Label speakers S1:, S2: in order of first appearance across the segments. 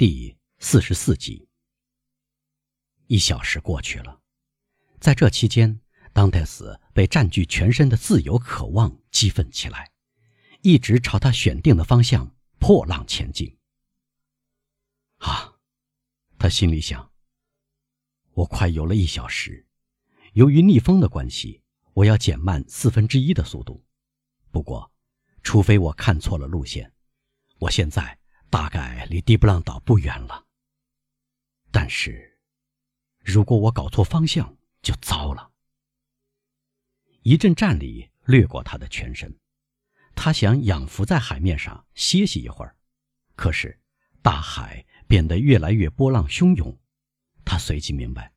S1: 第四十四集。一小时过去了，在这期间，当代斯被占据全身的自由渴望激愤起来，一直朝他选定的方向破浪前进。啊，他心里想：我快游了一小时，由于逆风的关系，我要减慢四分之一的速度。不过，除非我看错了路线，我现在大概离迪布朗岛不远了。但是。如果我搞错方向，就糟了。一阵战栗掠过他的全身，他想仰伏在海面上歇息一会儿，可是大海变得越来越波浪汹涌。他随即明白，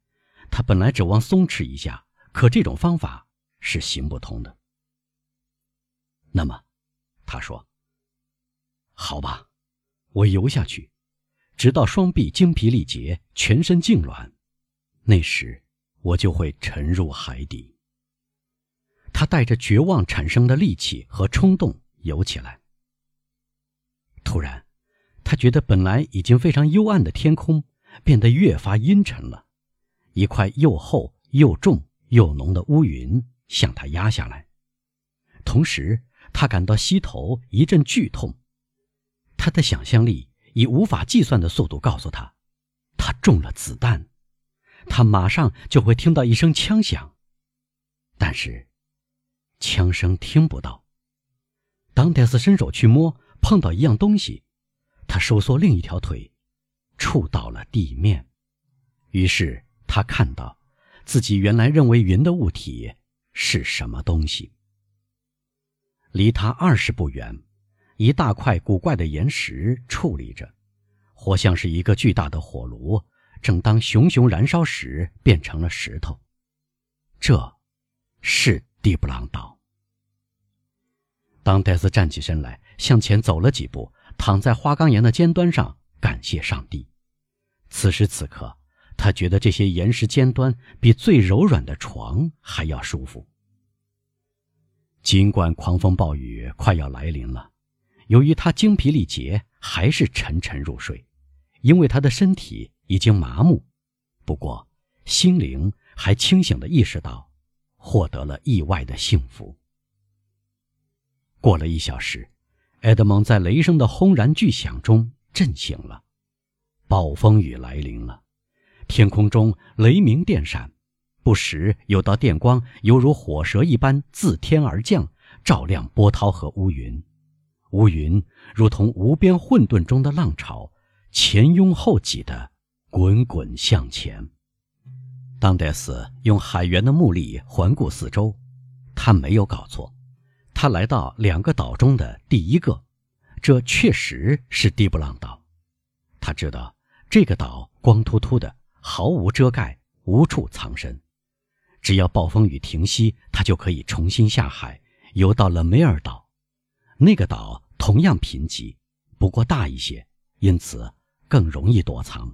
S1: 他本来指望松弛一下，可这种方法是行不通的。那么，他说：“好吧，我游下去，直到双臂精疲力竭，全身痉挛。”那时，我就会沉入海底。他带着绝望产生的力气和冲动游起来。突然，他觉得本来已经非常幽暗的天空变得越发阴沉了，一块又厚又重又浓的乌云向他压下来。同时，他感到膝头一阵剧痛。他的想象力以无法计算的速度告诉他，他中了子弹。他马上就会听到一声枪响，但是枪声听不到。当戴斯伸手去摸，碰到一样东西，他收缩另一条腿，触到了地面。于是他看到自己原来认为云的物体是什么东西。离他二十步远，一大块古怪的岩石矗立着，活像是一个巨大的火炉。正当熊熊燃烧时，变成了石头。这，是蒂布朗岛。当戴斯站起身来，向前走了几步，躺在花岗岩的尖端上，感谢上帝。此时此刻，他觉得这些岩石尖端比最柔软的床还要舒服。尽管狂风暴雨快要来临了，由于他精疲力竭，还是沉沉入睡，因为他的身体。已经麻木，不过心灵还清醒地意识到，获得了意外的幸福。过了一小时，埃德蒙在雷声的轰然巨响中震醒了，暴风雨来临了，天空中雷鸣电闪，不时有道电光犹如火蛇一般自天而降，照亮波涛和乌云，乌云如同无边混沌中的浪潮，前拥后挤的。滚滚向前。当戴斯用海员的目力环顾四周，他没有搞错，他来到两个岛中的第一个，这确实是蒂布朗岛。他知道这个岛光秃秃的，毫无遮盖，无处藏身。只要暴风雨停息，他就可以重新下海，游到了梅尔岛。那个岛同样贫瘠，不过大一些，因此更容易躲藏。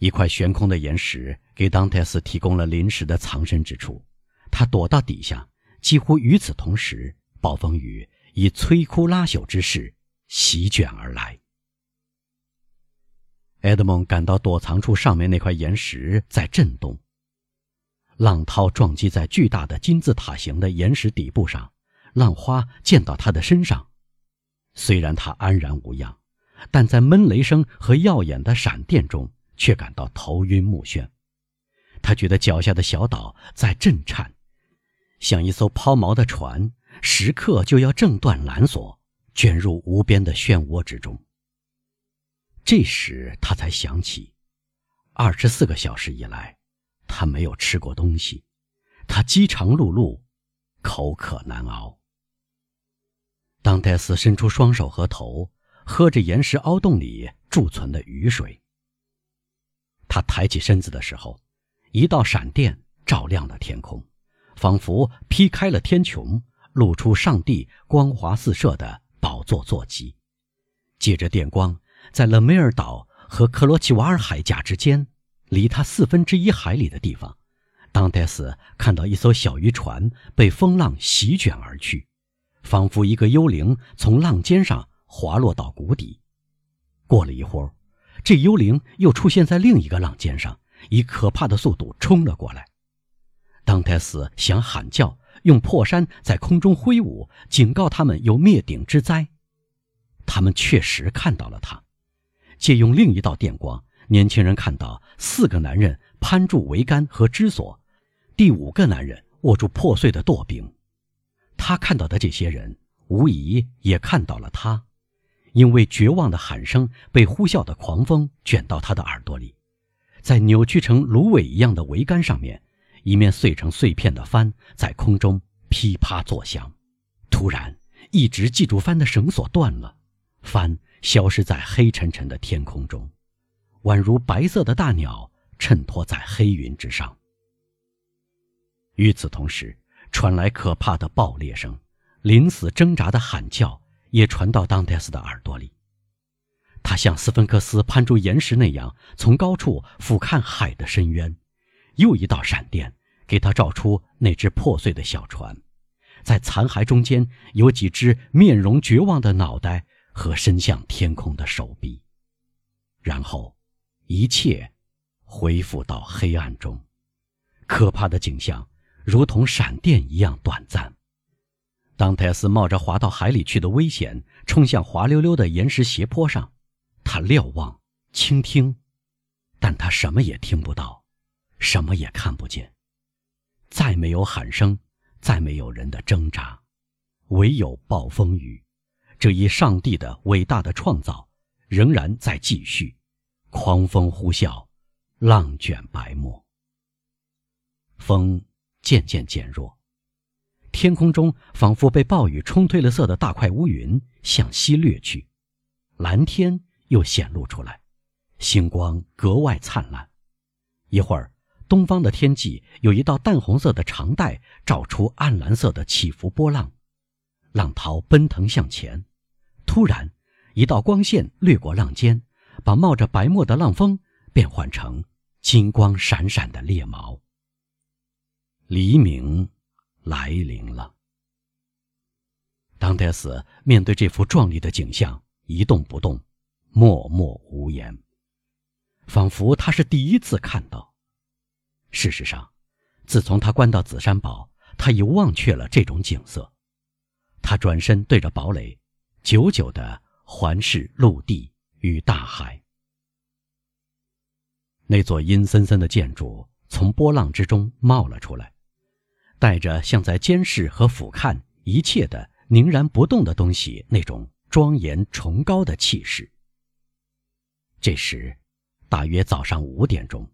S1: 一块悬空的岩石给当泰斯提供了临时的藏身之处，他躲到底下。几乎与此同时，暴风雨以摧枯拉朽之势席卷而来。埃德蒙感到躲藏处上面那块岩石在震动，浪涛撞击在巨大的金字塔形的岩石底部上，浪花溅到他的身上。虽然他安然无恙，但在闷雷声和耀眼的闪电中。却感到头晕目眩，他觉得脚下的小岛在震颤，像一艘抛锚的船，时刻就要挣断缆索，卷入无边的漩涡之中。这时他才想起，二十四个小时以来，他没有吃过东西，他饥肠辘辘，口渴难熬。当戴斯伸出双手和头，喝着岩石凹洞里贮存的雨水。他抬起身子的时候，一道闪电照亮了天空，仿佛劈开了天穹，露出上帝光华四射的宝座坐骑。借着电光，在勒梅尔岛和克罗奇瓦尔海岬之间，离他四分之一海里的地方，当戴斯看到一艘小渔船被风浪席卷而去，仿佛一个幽灵从浪尖上滑落到谷底。过了一会儿，这幽灵又出现在另一个浪尖上，以可怕的速度冲了过来。当泰斯想喊叫，用破山在空中挥舞，警告他们有灭顶之灾。他们确实看到了他。借用另一道电光，年轻人看到四个男人攀住桅杆和支索，第五个男人握住破碎的舵柄。他看到的这些人，无疑也看到了他，因为绝望的喊声被呼啸的狂风卷到他的耳朵里，在扭曲成芦苇一样的桅杆上面，一面碎成碎片的帆在空中噼啪作响。突然，一直系住帆的绳索断了，帆。消失在黑沉沉的天空中，宛如白色的大鸟衬托在黑云之上。与此同时，传来可怕的爆裂声，临死挣扎的喊叫也传到当戴斯的耳朵里。他像斯芬克斯攀住岩石那样，从高处俯瞰海的深渊。又一道闪电给他照出那只破碎的小船，在残骸中间有几只面容绝望的脑袋。和伸向天空的手臂，然后，一切恢复到黑暗中。可怕的景象如同闪电一样短暂。当泰斯冒着滑到海里去的危险，冲向滑溜溜的岩石斜坡上，他瞭望、倾听，但他什么也听不到，什么也看不见。再没有喊声，再没有人的挣扎，唯有暴风雨。这一上帝的伟大的创造，仍然在继续。狂风呼啸，浪卷白沫。风渐渐减弱，天空中仿佛被暴雨冲褪了色的大块乌云向西掠去，蓝天又显露出来，星光格外灿烂。一会儿，东方的天际有一道淡红色的长带照出暗蓝色的起伏波浪，浪涛奔腾向前。突然，一道光线掠过浪尖，把冒着白沫的浪峰变换成金光闪闪的猎毛。黎明来临了。当戴斯面对这幅壮丽的景象，一动不动，默默无言，仿佛他是第一次看到。事实上，自从他关到紫山堡，他已忘却了这种景色。他转身对着堡垒。久久的环视陆地与大海，那座阴森森的建筑从波浪之中冒了出来，带着像在监视和俯瞰一切的凝然不动的东西那种庄严崇高的气势。这时，大约早上五点钟，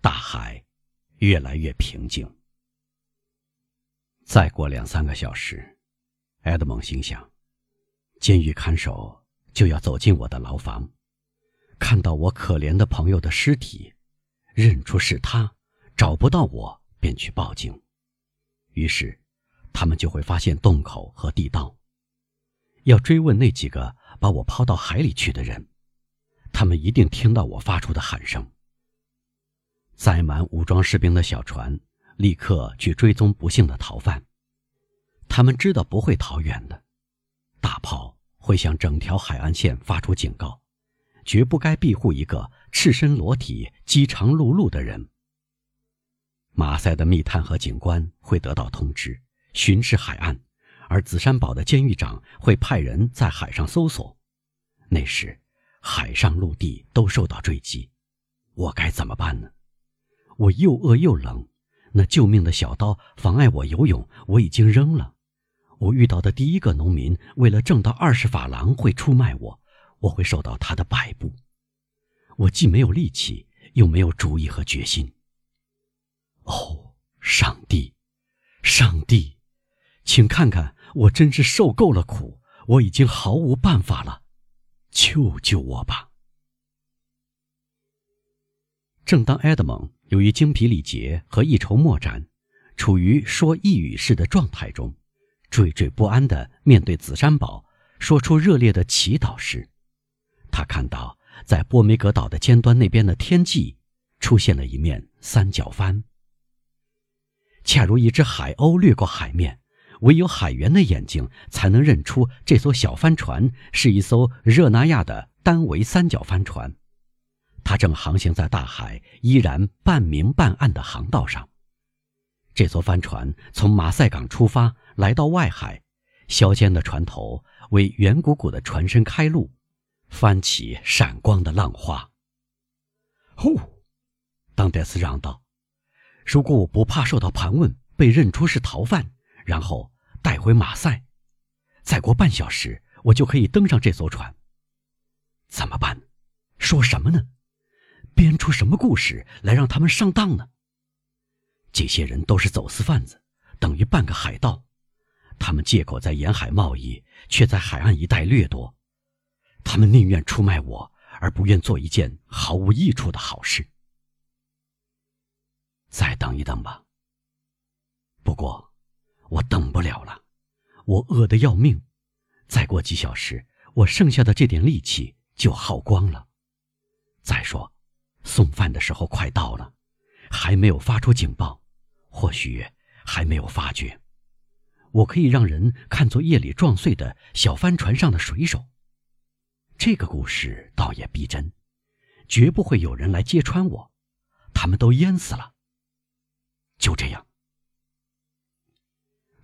S1: 大海越来越平静。再过两三个小时，埃德蒙心想。监狱看守就要走进我的牢房，看到我可怜的朋友的尸体，认出是他，找不到我便去报警，于是他们就会发现洞口和地道，要追问那几个把我抛到海里去的人，他们一定听到我发出的喊声。载满武装士兵的小船立刻去追踪不幸的逃犯，他们知道不会逃远的。大炮会向整条海岸线发出警告，绝不该庇护一个赤身裸体、饥肠辘辘的人。马赛的密探和警官会得到通知，巡视海岸，而紫山堡的监狱长会派人在海上搜索。那时，海上陆地都受到追击，我该怎么办呢？我又饿又冷，那救命的小刀妨碍我游泳，我已经扔了。我遇到的第一个农民，为了挣到二十法郎，会出卖我，我会受到他的摆布。我既没有力气，又没有主意和决心。哦，上帝，上帝，请看看，我真是受够了苦，我已经毫无办法了，救救我吧！正当埃德蒙由于精疲力竭和一筹莫展，处于说一语式的状态中。惴惴不安地面对紫山堡，说出热烈的祈祷时，他看到在波梅格岛的尖端那边的天际，出现了一面三角帆，恰如一只海鸥掠过海面。唯有海员的眼睛才能认出这艘小帆船是一艘热那亚的单桅三角帆船，它正航行在大海依然半明半暗的航道上。这艘帆船从马赛港出发，来到外海，削尖的船头为圆鼓鼓的船身开路，翻起闪光的浪花。呼，当戴斯嚷道：“如果我不怕受到盘问，被认出是逃犯，然后带回马赛，再过半小时，我就可以登上这艘船。怎么办？说什么呢？编出什么故事来让他们上当呢？”这些人都是走私贩子，等于半个海盗。他们借口在沿海贸易，却在海岸一带掠夺。他们宁愿出卖我，而不愿做一件毫无益处的好事。再等一等吧。不过，我等不了了，我饿得要命。再过几小时，我剩下的这点力气就耗光了。再说，送饭的时候快到了，还没有发出警报。或许还没有发觉，我可以让人看作夜里撞碎的小帆船上的水手。这个故事倒也逼真，绝不会有人来揭穿我，他们都淹死了。就这样，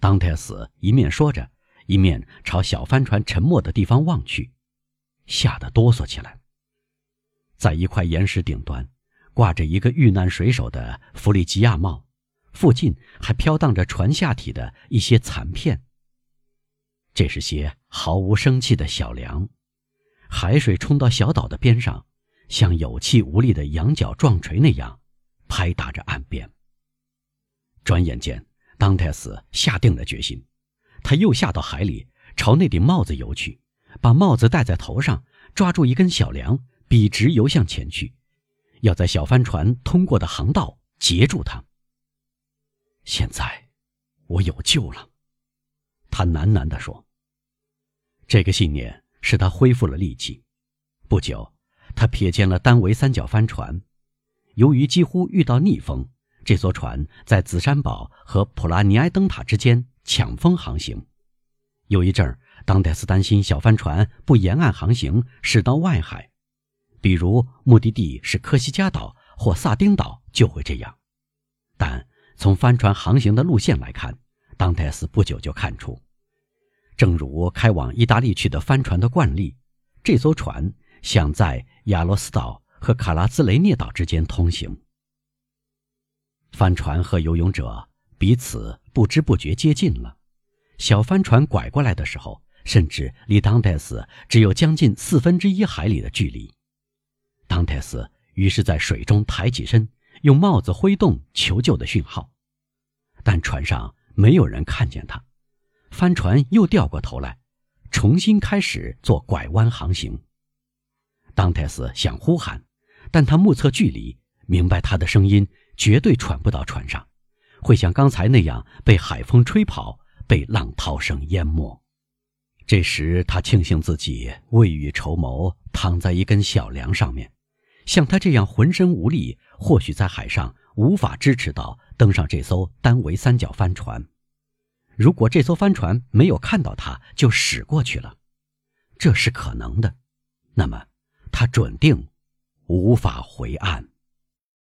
S1: 当泰斯一面说着，一面朝小帆船沉没的地方望去，吓得哆嗦起来。在一块岩石顶端，挂着一个遇难水手的弗里吉亚帽。附近还飘荡着船下体的一些残片。这是些毫无生气的小梁，海水冲到小岛的边上，像有气无力的羊角撞锤那样，拍打着岸边。转眼间，当泰斯下定了决心，他又下到海里，朝那顶帽子游去，把帽子戴在头上，抓住一根小梁，笔直游向前去，要在小帆船通过的航道截住它。现在，我有救了，他喃喃地说。这个信念使他恢复了力气。不久，他瞥见了单桅三角帆船。由于几乎遇到逆风，这艘船在紫山堡和普拉尼埃灯塔之间抢风航行。有一阵儿，当戴斯担心小帆船不沿岸航行，驶到外海，比如目的地是科西嘉岛或萨丁岛，就会这样。但从帆船航行的路线来看，当泰斯不久就看出，正如开往意大利去的帆船的惯例，这艘船想在亚罗斯岛和卡拉兹雷涅岛之间通行。帆船和游泳者彼此不知不觉接近了。小帆船拐过来的时候，甚至离当泰斯只有将近四分之一海里的距离。当泰斯于是在水中抬起身。用帽子挥动求救的讯号，但船上没有人看见他。帆船又掉过头来，重新开始做拐弯航行。当泰斯想呼喊，但他目测距离，明白他的声音绝对传不到船上，会像刚才那样被海风吹跑，被浪涛声淹没。这时他庆幸自己未雨绸缪，躺在一根小梁上面。像他这样浑身无力，或许在海上无法支持到登上这艘单桅三角帆船。如果这艘帆船没有看到他就驶过去了，这是可能的。那么他准定无法回岸。